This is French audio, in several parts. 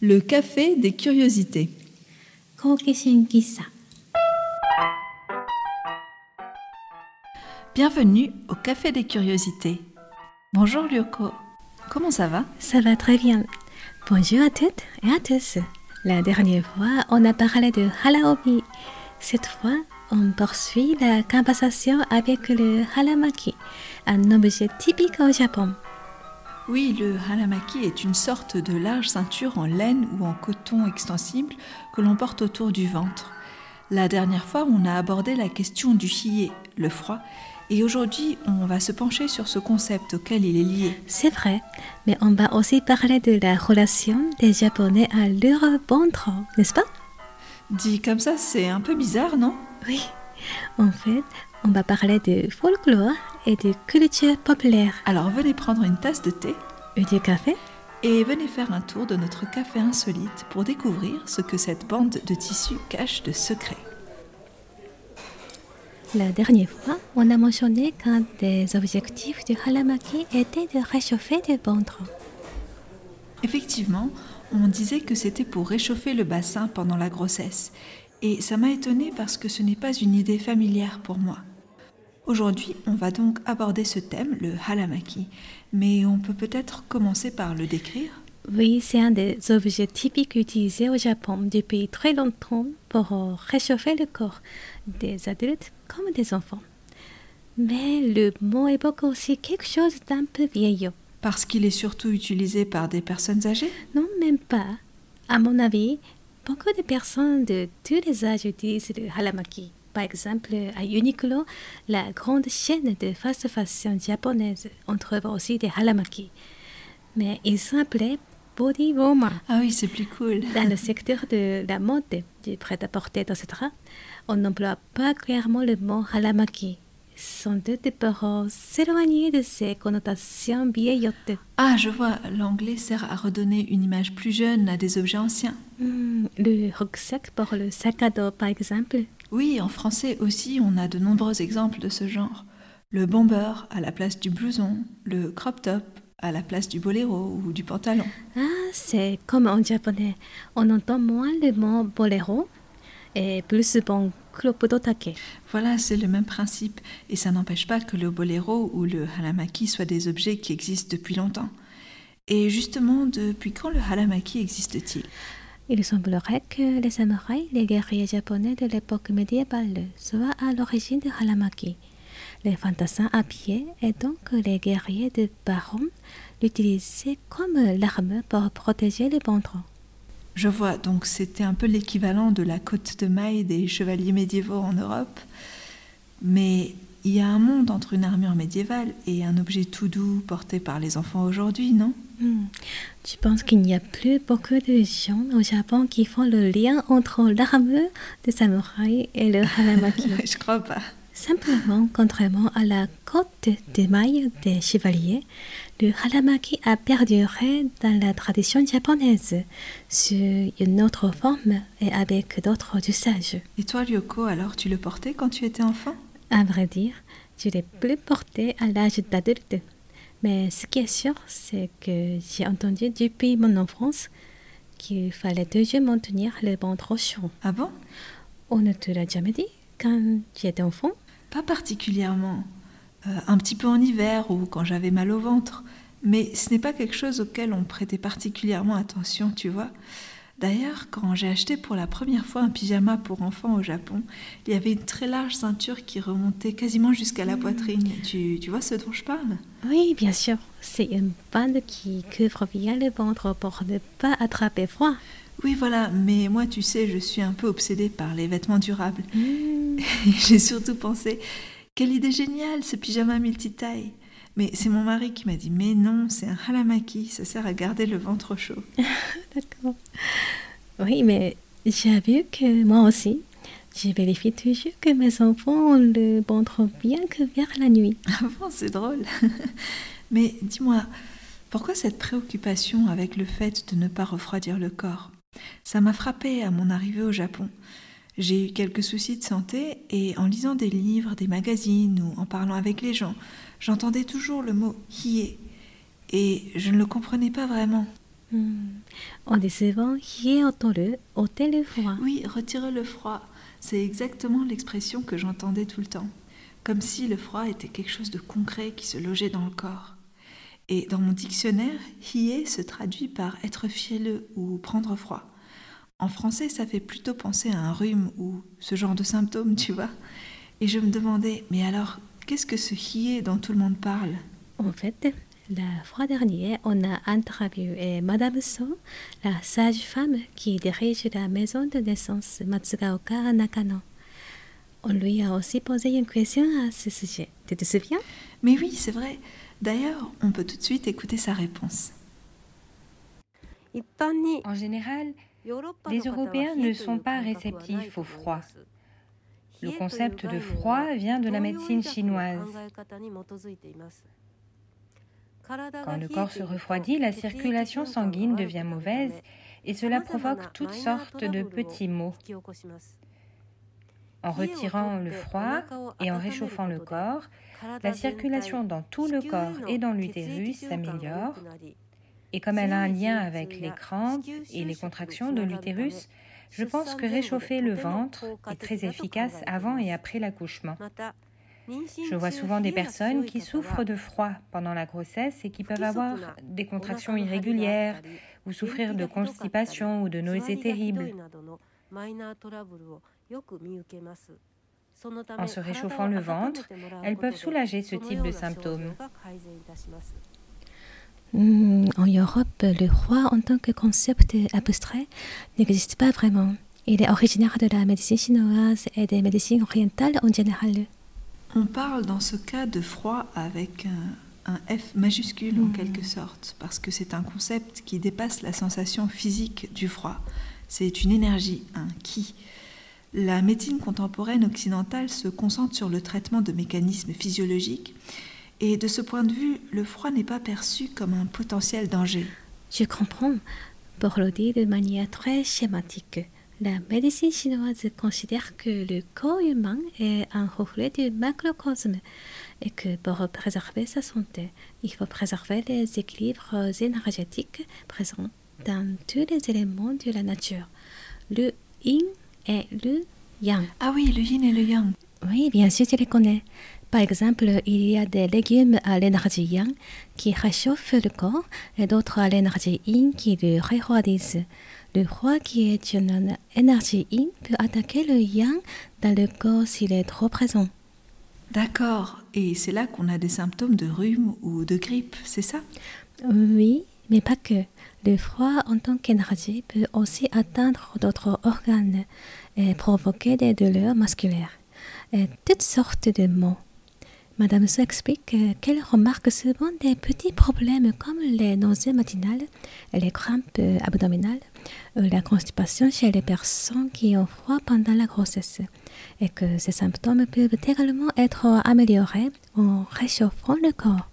Le café des curiosités. Bienvenue au café des curiosités. Bonjour Lyoko. Comment ça va? Ça va très bien. Bonjour à toutes et à tous. La dernière fois, on a parlé de halaobi. Cette fois, on poursuit la conversation avec le halamaki, un objet typique au Japon. Oui, le halamaki est une sorte de large ceinture en laine ou en coton extensible que l'on porte autour du ventre. La dernière fois, on a abordé la question du hiye, le froid, et aujourd'hui, on va se pencher sur ce concept auquel il est lié. C'est vrai, mais on va aussi parler de la relation des Japonais à leur ventre, n'est-ce pas? Dit comme ça, c'est un peu bizarre, non? Oui. En fait, on va parler de folklore et de culture populaire. Alors venez prendre une tasse de thé Et du café et venez faire un tour de notre café insolite pour découvrir ce que cette bande de tissu cache de secrets. La dernière fois, on a mentionné qu'un des objectifs du halamaki était de réchauffer le ventre. Effectivement, on disait que c'était pour réchauffer le bassin pendant la grossesse. Et ça m'a étonnée parce que ce n'est pas une idée familière pour moi. Aujourd'hui, on va donc aborder ce thème, le halamaki, mais on peut peut-être commencer par le décrire. Oui, c'est un des objets typiques utilisés au Japon depuis très longtemps pour réchauffer le corps des adultes comme des enfants. Mais le mot évoque aussi quelque chose d'un peu vieillot. Parce qu'il est surtout utilisé par des personnes âgées? Non, même pas. À mon avis, beaucoup de personnes de tous les âges utilisent le halamaki. Par exemple, à Uniqlo, la grande chaîne de fast fashion japonaise, on trouve aussi des halamaki. Mais ils sont appelés body warmer. Ah oui, c'est plus cool. Dans le secteur de la mode, du prêt-à-porter, etc., on n'emploie pas clairement le mot halamaki. Sans doute pour s'éloigner de ces connotations vieillottes. Ah, je vois, l'anglais sert à redonner une image plus jeune à des objets anciens. Hmm, le rucksack pour le sac à dos, par exemple. Oui, en français aussi, on a de nombreux exemples de ce genre. Le bomber à la place du blouson, le crop top à la place du boléro ou du pantalon. Ah, c'est comme en japonais. On entend moins le mot boléro et plus bon klopodotake. Voilà, c'est le même principe, et ça n'empêche pas que le boléro ou le halamaki soient des objets qui existent depuis longtemps. Et justement, depuis quand le halamaki existe-t-il? Il semblerait que les samouraïs, les guerriers japonais de l'époque médiévale, soient à l'origine du halamaki. Les fantassins à pied et donc les guerriers de Baron l'utilisaient comme l'arme pour protéger les ventre. Je vois, donc c'était un peu l'équivalent de la côte de maille des chevaliers médiévaux en Europe. Mais il y a un monde entre une armure médiévale et un objet tout doux porté par les enfants aujourd'hui, non? Hmm. Tu penses qu'il n'y a plus beaucoup de gens au Japon qui font le lien entre l'armure des samouraïs et le halamaki Je crois pas. Simplement, contrairement à la côte de maille des chevaliers, le halamaki a perduré dans la tradition japonaise sous une autre forme et avec d'autres usages. Et toi, Ryoko, alors tu le portais quand tu étais enfant? À vrai dire, je l'ai plus porté à l'âge d'adulte. Mais ce qui est sûr, c'est que j'ai entendu depuis mon enfance qu'il fallait toujours maintenir le ventre chaud. Ah bon? On ne te l'a jamais dit quand tu étais enfant? Pas particulièrement. Euh, un petit peu en hiver ou quand j'avais mal au ventre. Mais ce n'est pas quelque chose auquel on prêtait particulièrement attention, tu vois. D'ailleurs, quand j'ai acheté pour la première fois un pyjama pour enfants au Japon, il y avait une très large ceinture qui remontait quasiment jusqu'à la poitrine. Tu, tu vois ce dont je parle? Oui, bien sûr. C'est une bande qui couvre bien le ventre pour ne pas attraper froid. Oui, voilà, mais moi, tu sais, je suis un peu obsédée par les vêtements durables. Et j'ai surtout pensé, quelle idée géniale, ce pyjama multitaille. Mais c'est mon mari qui m'a dit, mais non, c'est un halamaki, ça sert à garder le ventre chaud. D'accord. Oui, mais j'ai vu que moi aussi, je vérifie toujours que mes enfants ont le bien couvert la nuit. Ah bon, c'est drôle. Mais dis-moi, pourquoi cette préoccupation avec le fait de ne pas refroidir le corps? Ça m'a frappé à mon arrivée au Japon. J'ai eu quelques soucis de santé et en lisant des livres, des magazines ou en parlant avec les gens, j'entendais toujours le mot hié et je ne le comprenais pas vraiment. Hmm. On dit souvent hié otoru, ôter le froid. Oui, retirer le froid. C'est exactement l'expression que j'entendais tout le temps. Comme si le froid était quelque chose de concret qui se logeait dans le corps. Et dans mon dictionnaire, hié se traduit par être fielleux ou prendre froid. En français, ça fait plutôt penser à un rhume ou ce genre de symptômes, tu vois. Et je me demandais, mais alors, qu'est-ce que ce hié dont tout le monde parle? En fait, la fois dernière, on a interviewé Madame So, la sage-femme qui dirige la maison de naissance Matsugaoka à Nakano. On lui a aussi posé une question à ce sujet. Tu te souviens? Mais oui, c'est vrai. D'ailleurs, on peut tout de suite écouter sa réponse. En général, les Européens ne sont pas réceptifs au froid. Le concept de froid vient de la médecine chinoise. Quand le corps se refroidit, la circulation sanguine devient mauvaise et cela provoque toutes sortes de petits maux. En retirant le froid et en réchauffant le corps, la circulation dans tout le corps et dans l'utérus s'améliore. Et comme elle a un lien avec les crampes et les contractions de l'utérus, je pense que réchauffer le ventre est très efficace avant et après l'accouchement. Je vois souvent des personnes qui souffrent de froid pendant la grossesse et qui peuvent avoir des contractions irrégulières ou souffrir de constipation ou de nausées terribles. En se réchauffant le ventre, elles peuvent soulager ce type de symptômes. Hmm, en Europe, le froid en tant que concept abstrait n'existe pas vraiment. Il est originaire de la médecine chinoise et des médecines orientales en général. On parle dans ce cas de froid avec un, F majuscule en hmm. quelque sorte, parce que c'est un concept qui dépasse la sensation physique du froid. C'est une énergie, un qui. La médecine contemporaine occidentale se concentre sur le traitement de mécanismes physiologiques et de ce point de vue, le froid n'est pas perçu comme un potentiel danger. Je comprends. Dire de manière très schématique, la médecine chinoise considère que le corps humain est un reflet du macrocosme et que pour préserver sa santé, il faut préserver les équilibres énergétiques présents dans tous les éléments de la nature. Le yin et le yang. Ah oui, le yin et le yang. Oui, bien sûr, tu les connais. Par exemple, il y a des légumes à l'énergie yang qui réchauffent le corps et d'autres à l'énergie yin qui le refroidissent. Le froid qui est une énergie yin peut attaquer le yang dans le corps s'il est trop présent. D'accord. Et c'est là qu'on a des symptômes de rhume ou de grippe, c'est ça? Oui, mais pas que. Le froid en tant qu'énergie peut aussi atteindre d'autres organes et provoquer des douleurs musculaires et toutes sortes de maux. Madame Se explique qu'elle remarque souvent des petits problèmes comme les nausées matinales, les crampes abdominales, ou la constipation chez les personnes qui ont froid pendant la grossesse, et que ces symptômes peuvent également être améliorés en réchauffant le corps.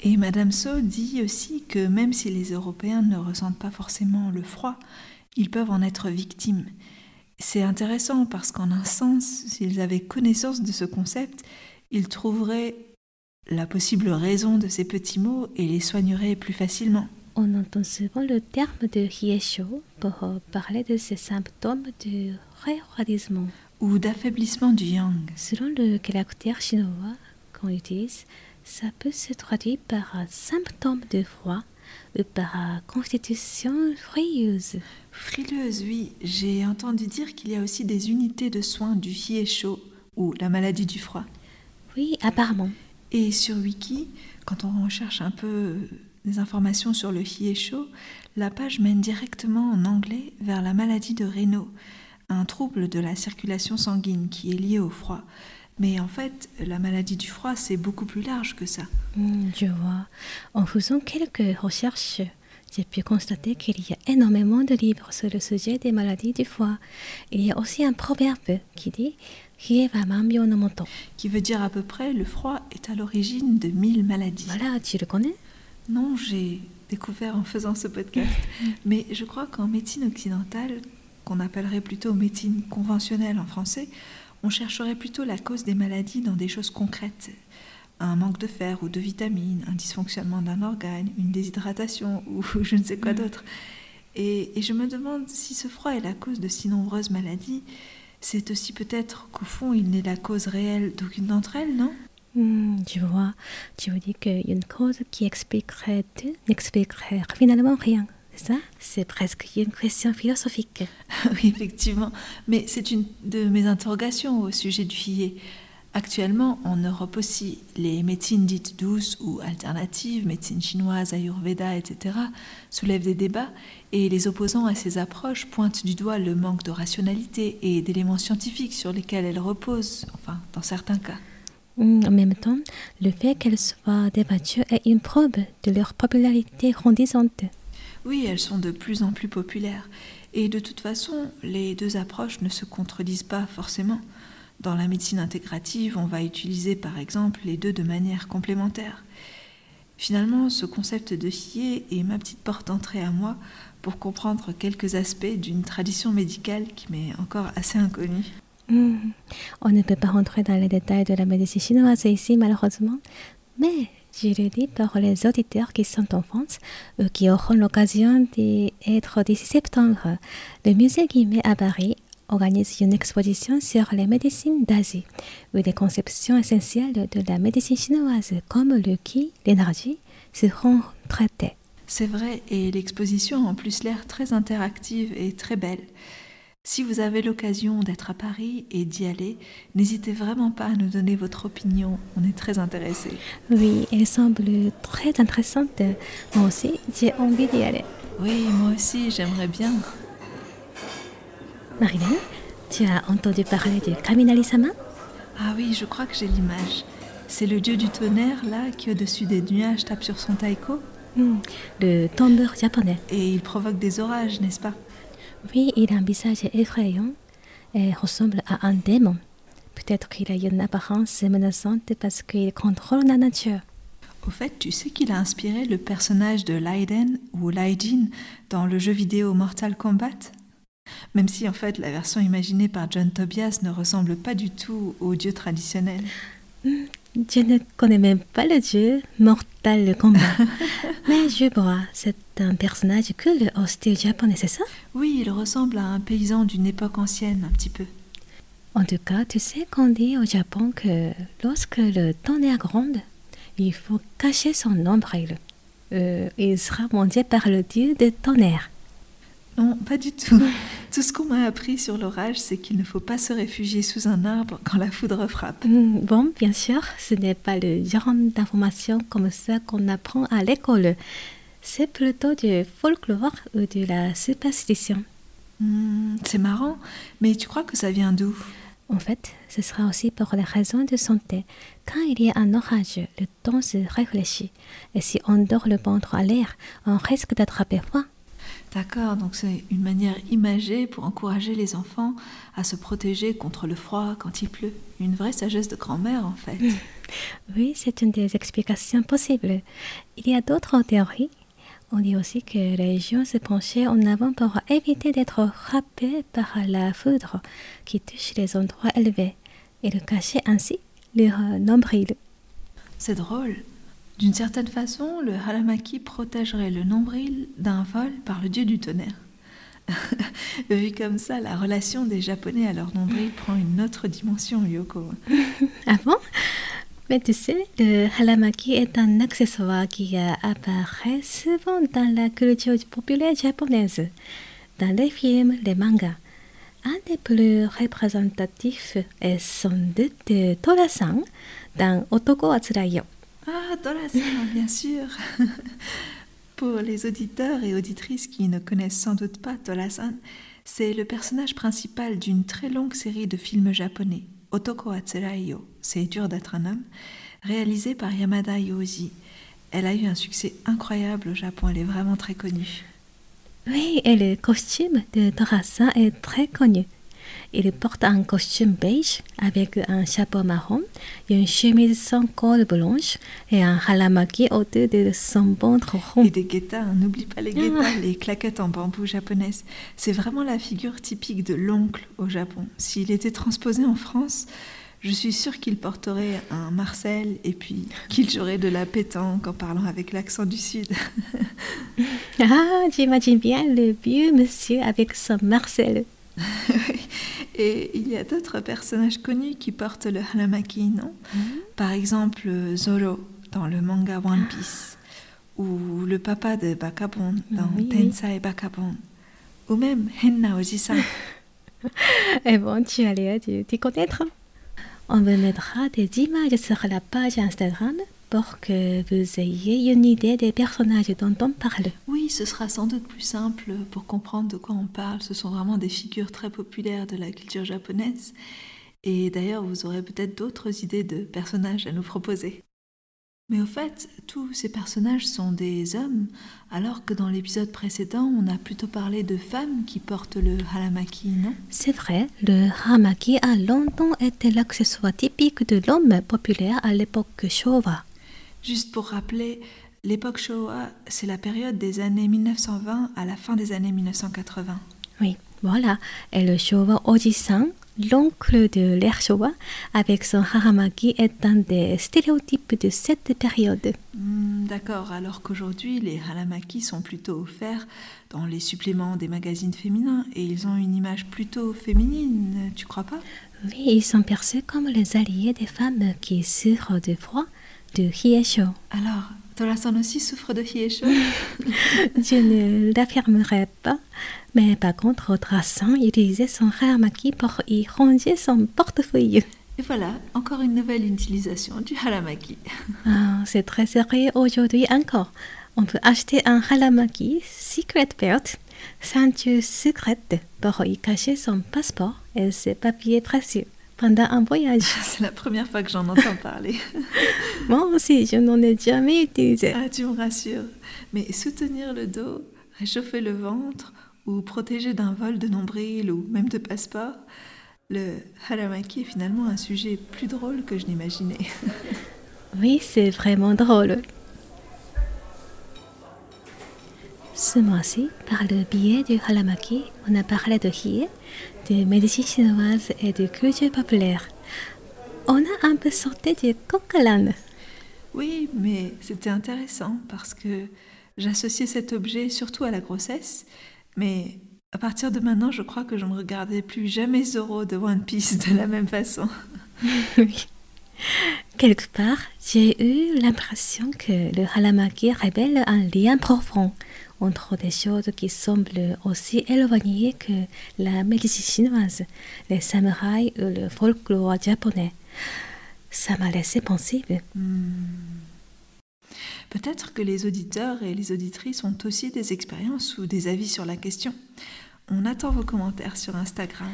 Et Madame So dit aussi que même si les Européens ne ressentent pas forcément le froid, ils peuvent en être victimes. C'est intéressant parce qu'en un sens, s'ils avaient connaissance de ce concept, ils trouveraient la possible raison de ces petits maux et les soigneraient plus facilement. On entend souvent le terme de hiesho pour parler de ces symptômes de refroidissement ou d'affaiblissement du yang. Selon le caractère chinois qu'on utilise, ça peut se traduire par un symptôme de froid ou par constitution frileuse. Frileuse, oui. J'ai entendu dire qu'il y a aussi des unités de soins du hiesho ou la maladie du froid. Oui, apparemment. Et sur Wiki, quand on recherche un peu des informations sur le hiesho, la page mène directement en anglais vers la maladie de Raynaud, un trouble de la circulation sanguine qui est lié au froid. Mais en fait, la maladie du froid, c'est beaucoup plus large que ça. Hmm, je vois. En faisant quelques recherches, j'ai pu constater qu'il y a énormément de livres sur le sujet des maladies du foie. Il y a aussi un proverbe qui dit qui veut dire à peu près le froid est à l'origine de mille maladies. Voilà, tu le connais? Non, j'ai découvert en faisant ce podcast. Mais je crois qu'en médecine occidentale, qu'on appellerait plutôt médecine conventionnelle en français, on chercherait plutôt la cause des maladies dans des choses concrètes. un manque de fer ou de vitamines, un dysfonctionnement d'un organe, une déshydratation ou je ne sais quoi mm. d'autre. Et, je me demande si ce froid est la cause de si nombreuses maladies. C'est aussi peut-être qu'au fond, il n'est la cause réelle d'aucune d'entre elles, non? Mm, Tu vois, tu veux dire qu'une cause qui expliquerait tout n'expliquerait finalement rien. C'est ça? C'est presque une question philosophique. oui, effectivement. Mais c'est une de mes interrogations au sujet du fillet. Actuellement, en Europe aussi, les médecines dites douces ou alternatives, médecine chinoise, ayurveda, etc., soulèvent des débats et les opposants à ces approches pointent du doigt le manque de rationalité et d'éléments scientifiques sur lesquels elles reposent, enfin, dans certains cas. Hmm, en même temps, le fait qu'elles soient débattues est une preuve de leur popularité grandissante. Oui, elles sont de plus en plus populaires. Et de toute façon, les deux approches ne se contredisent pas forcément. Dans la médecine intégrative, on va utiliser par exemple les deux de manière complémentaire. Finalement, ce concept de fier est ma petite porte d'entrée à moi pour comprendre quelques aspects d'une tradition médicale qui m'est encore assez inconnue. Hmm. On ne peut pas rentrer dans les détails de la médecine chinoise ici, malheureusement, mais je le dis pour les auditeurs qui sont en France ou qui auront l'occasion d'être d'ici septembre. Le musée Guimet à Paris organise une exposition sur les médecines d'Asie, où des conceptions essentielles de la médecine chinoise, comme le qi, l'énergie, seront traitées. C'est vrai, et l'exposition a en plus l'air très interactive et très belle. Si vous avez l'occasion d'être à Paris et d'y aller, n'hésitez vraiment pas à nous donner votre opinion. On est très intéressés. Oui, elle semble très intéressante. Moi aussi, j'ai envie d'y aller. Oui, moi aussi, j'aimerais bien. Marilyn, tu as entendu parler de Kaminari-sama Ah oui, je crois que j'ai l'image. C'est le dieu du tonnerre, là, qui au-dessus des nuages tape sur son taiko hmm, Le tombeur japonais. Et il provoque des orages, n'est-ce pas? Oui, il a un visage effrayant et ressemble à un démon. Peut-être qu'il a une apparence menaçante parce qu'il contrôle la nature. Au fait, tu sais qu'il a inspiré le personnage de Leiden ou Leidin dans le jeu vidéo Mortal Kombat? Même si en fait la version imaginée par John Tobias ne ressemble pas du tout au dieu traditionnel. Hmm, je ne connais même pas le dieu Mortal Kombat. Mais je vois, c'est un personnage cool au style japonais, c'est ça? Oui, il ressemble à un paysan d'une époque ancienne, un petit peu. En tout cas, tu sais qu'on dit au Japon que lorsque le tonnerre gronde, il faut cacher son nombril. Euh, il sera monté par le dieu de tonnerre. Non, pas du tout. Tout ce qu'on m'a appris sur l'orage, c'est qu'il ne faut pas se réfugier sous un arbre quand la foudre frappe. Mm, bon, bien sûr, ce n'est pas le genre d'information comme ça qu'on apprend à l'école. C'est plutôt du folklore ou de la superstition. Mm, c'est marrant, mais tu crois que ça vient d'où? En fait, ce sera aussi pour les raisons de santé. Quand il y a un orage, le temps se réfléchit. Et si on dort le ventre à l'air, on risque d'attraper froid. D'accord, donc c'est une manière imagée pour encourager les enfants à se protéger contre le froid quand il pleut. Une vraie sagesse de grand-mère en fait. Oui, c'est une des explications possibles. Il y a d'autres théories. On dit aussi que les gens se penchaient en avant pour éviter d'être frappés par la foudre qui touche les endroits élevés et de cacher ainsi leur nombril. C'est drôle. D'une certaine façon, le haramaki protégerait le nombril d'un vol par le dieu du tonnerre. Vu comme ça, la relation des Japonais à leur nombril prend une autre dimension, Yoko. ah bon? Mais tu sais, le haramaki est un accessoire qui apparaît souvent dans la culture populaire japonaise, dans les films, les mangas. Un des plus représentatifs est sans doute Tora-san dans Otoko Atsurayo. Ah, Dora-san, bien sûr. Pour les auditeurs et auditrices qui ne connaissent sans doute pas Dora-san, c'est le personnage principal d'une très longue série de films japonais, Otoko Atsuraiyo, c'est dur d'être un homme, réalisé par Yamada Yoji. Elle a eu un succès incroyable au Japon, elle est vraiment très connue. Oui, et le costume de Dora-san est très connu. Il porte un costume beige avec un chapeau marron, une chemise sans col blanche et un halamaki autour de son ventre rond. Et des guettas, n'oublie pas les guettas, ah. les claquettes en bambou japonaises. C'est vraiment la figure typique de l'oncle au Japon. S'il était transposé en France, Je suis sûre qu'il porterait un Marcel et puis qu'il jouerait de la pétanque en parlant avec l'accent du Sud. ah, j'imagine bien le vieux monsieur avec son Marcel. et il y a d'autres personnages connus qui portent le haramaki, non? Mm. Par exemple, Zoro dans le manga One Piece, ou le papa de Bakabon dans Tensai Bakabon, ou même Henna Oji-san. Et bon, tu de t'y connaître. On vous mettra des images sur la page Instagram pour que vous ayez une idée des personnages dont on parle. Oui, ce sera sans doute plus simple pour comprendre de quoi on parle. Ce sont vraiment des figures très populaires de la culture japonaise. Et d'ailleurs, vous aurez peut-être d'autres idées de personnages à nous proposer. Mais au fait, tous ces personnages sont des hommes, alors que dans l'épisode précédent, on a plutôt parlé de femmes qui portent le haramaki, non? C'est vrai, le haramaki a longtemps été l'accessoire typique de l'homme populaire à l'époque Showa. Juste pour rappeler, l'époque Showa, c'est la période des années 1920 à la fin des années 1980. Oui, voilà. Et le Showa Oji-san, l'oncle de l'ère Showa, avec son haramaki, est un des stéréotypes de cette période. Hmm, d'accord, alors qu'aujourd'hui, les haramaki sont plutôt offerts dans les suppléments des magazines féminins et ils ont une image plutôt féminine, tu crois pas? Oui, ils sont perçus comme les alliés des femmes qui souffrent de froid, de hiesho. Alors, Tora-san aussi souffre de hiesho? Je ne l'affirmerai pas. Mais par contre, Traçant utilisait son haramaki pour y ranger son portefeuille. Et voilà, encore une nouvelle utilisation du haramaki. Ah, c'est très sérieux aujourd'hui encore. On peut acheter un haramaki Secret Belt, ceinture secrète, pour y cacher son passeport et ses papiers précieux pendant un voyage. C'est la première fois que j'en entends parler. Moi aussi, je n'en ai jamais utilisé. Ah, tu me rassures. Mais soutenir le dos, réchauffer le ventre, ou protégé d'un vol de nombril ou même de passeport, le haramaki est finalement un sujet plus drôle que je n'imaginais. oui, c'est vraiment drôle. Ce mois-ci, par le biais du haramaki, on a parlé de hie, de médecine chinoise et de culture populaire. On a un peu sorti du coq Oui, mais c'était intéressant parce que j'associais cet objet surtout à la grossesse mais à partir de maintenant, je crois que je ne regardais plus jamais Zoro de One Piece de la même façon. oui. Quelque part, j'ai eu l'impression que le Halamaki révèle un lien profond entre des choses qui semblent aussi éloignées que la médecine chinoise, les samouraïs ou le folklore japonais. Ça m'a laissé pensive. Hmm. Peut-être que les auditeurs et les auditrices ont aussi des expériences ou des avis sur la question. On attend vos commentaires sur Instagram.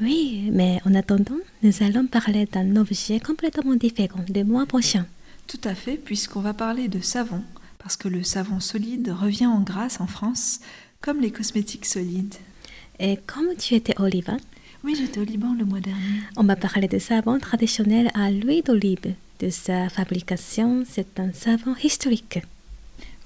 Oui, mais en attendant, nous allons parler d'un objet complètement différent le mois prochain. Tout à fait, puisqu'on va parler de savon, parce que le savon solide revient en grâce en France, comme les cosmétiques solides. Et comme tu étais au Liban? Oui, j'étais au Liban le mois dernier. On va parler de savon traditionnel à l'huile d'olive de sa fabrication, c'est un savon historique.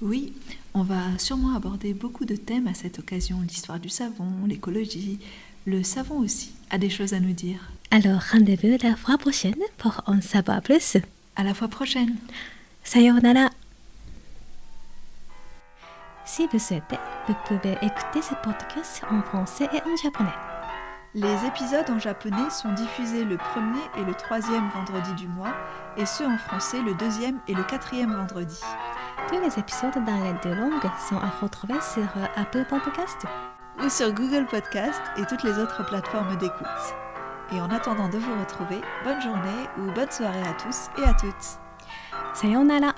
Oui, on va sûrement aborder beaucoup de thèmes à cette occasion, l'histoire du savon, l'écologie, le savon aussi a des choses à nous dire. Alors rendez-vous la fois prochaine pour en savoir plus. À la fois prochaine. Sayonara. Si vous souhaitez, vous pouvez écouter ce podcast en français et en japonais. Les épisodes en japonais sont diffusés le premier et le troisième vendredi du mois, et ceux en français le deuxième et le quatrième vendredi. Tous les épisodes dans les deux langues sont à retrouver sur Apple Podcast ou sur Google Podcast et toutes les autres plateformes d'écoute. Et en attendant de vous retrouver, bonne journée ou bonne soirée à tous et à toutes. Sayonara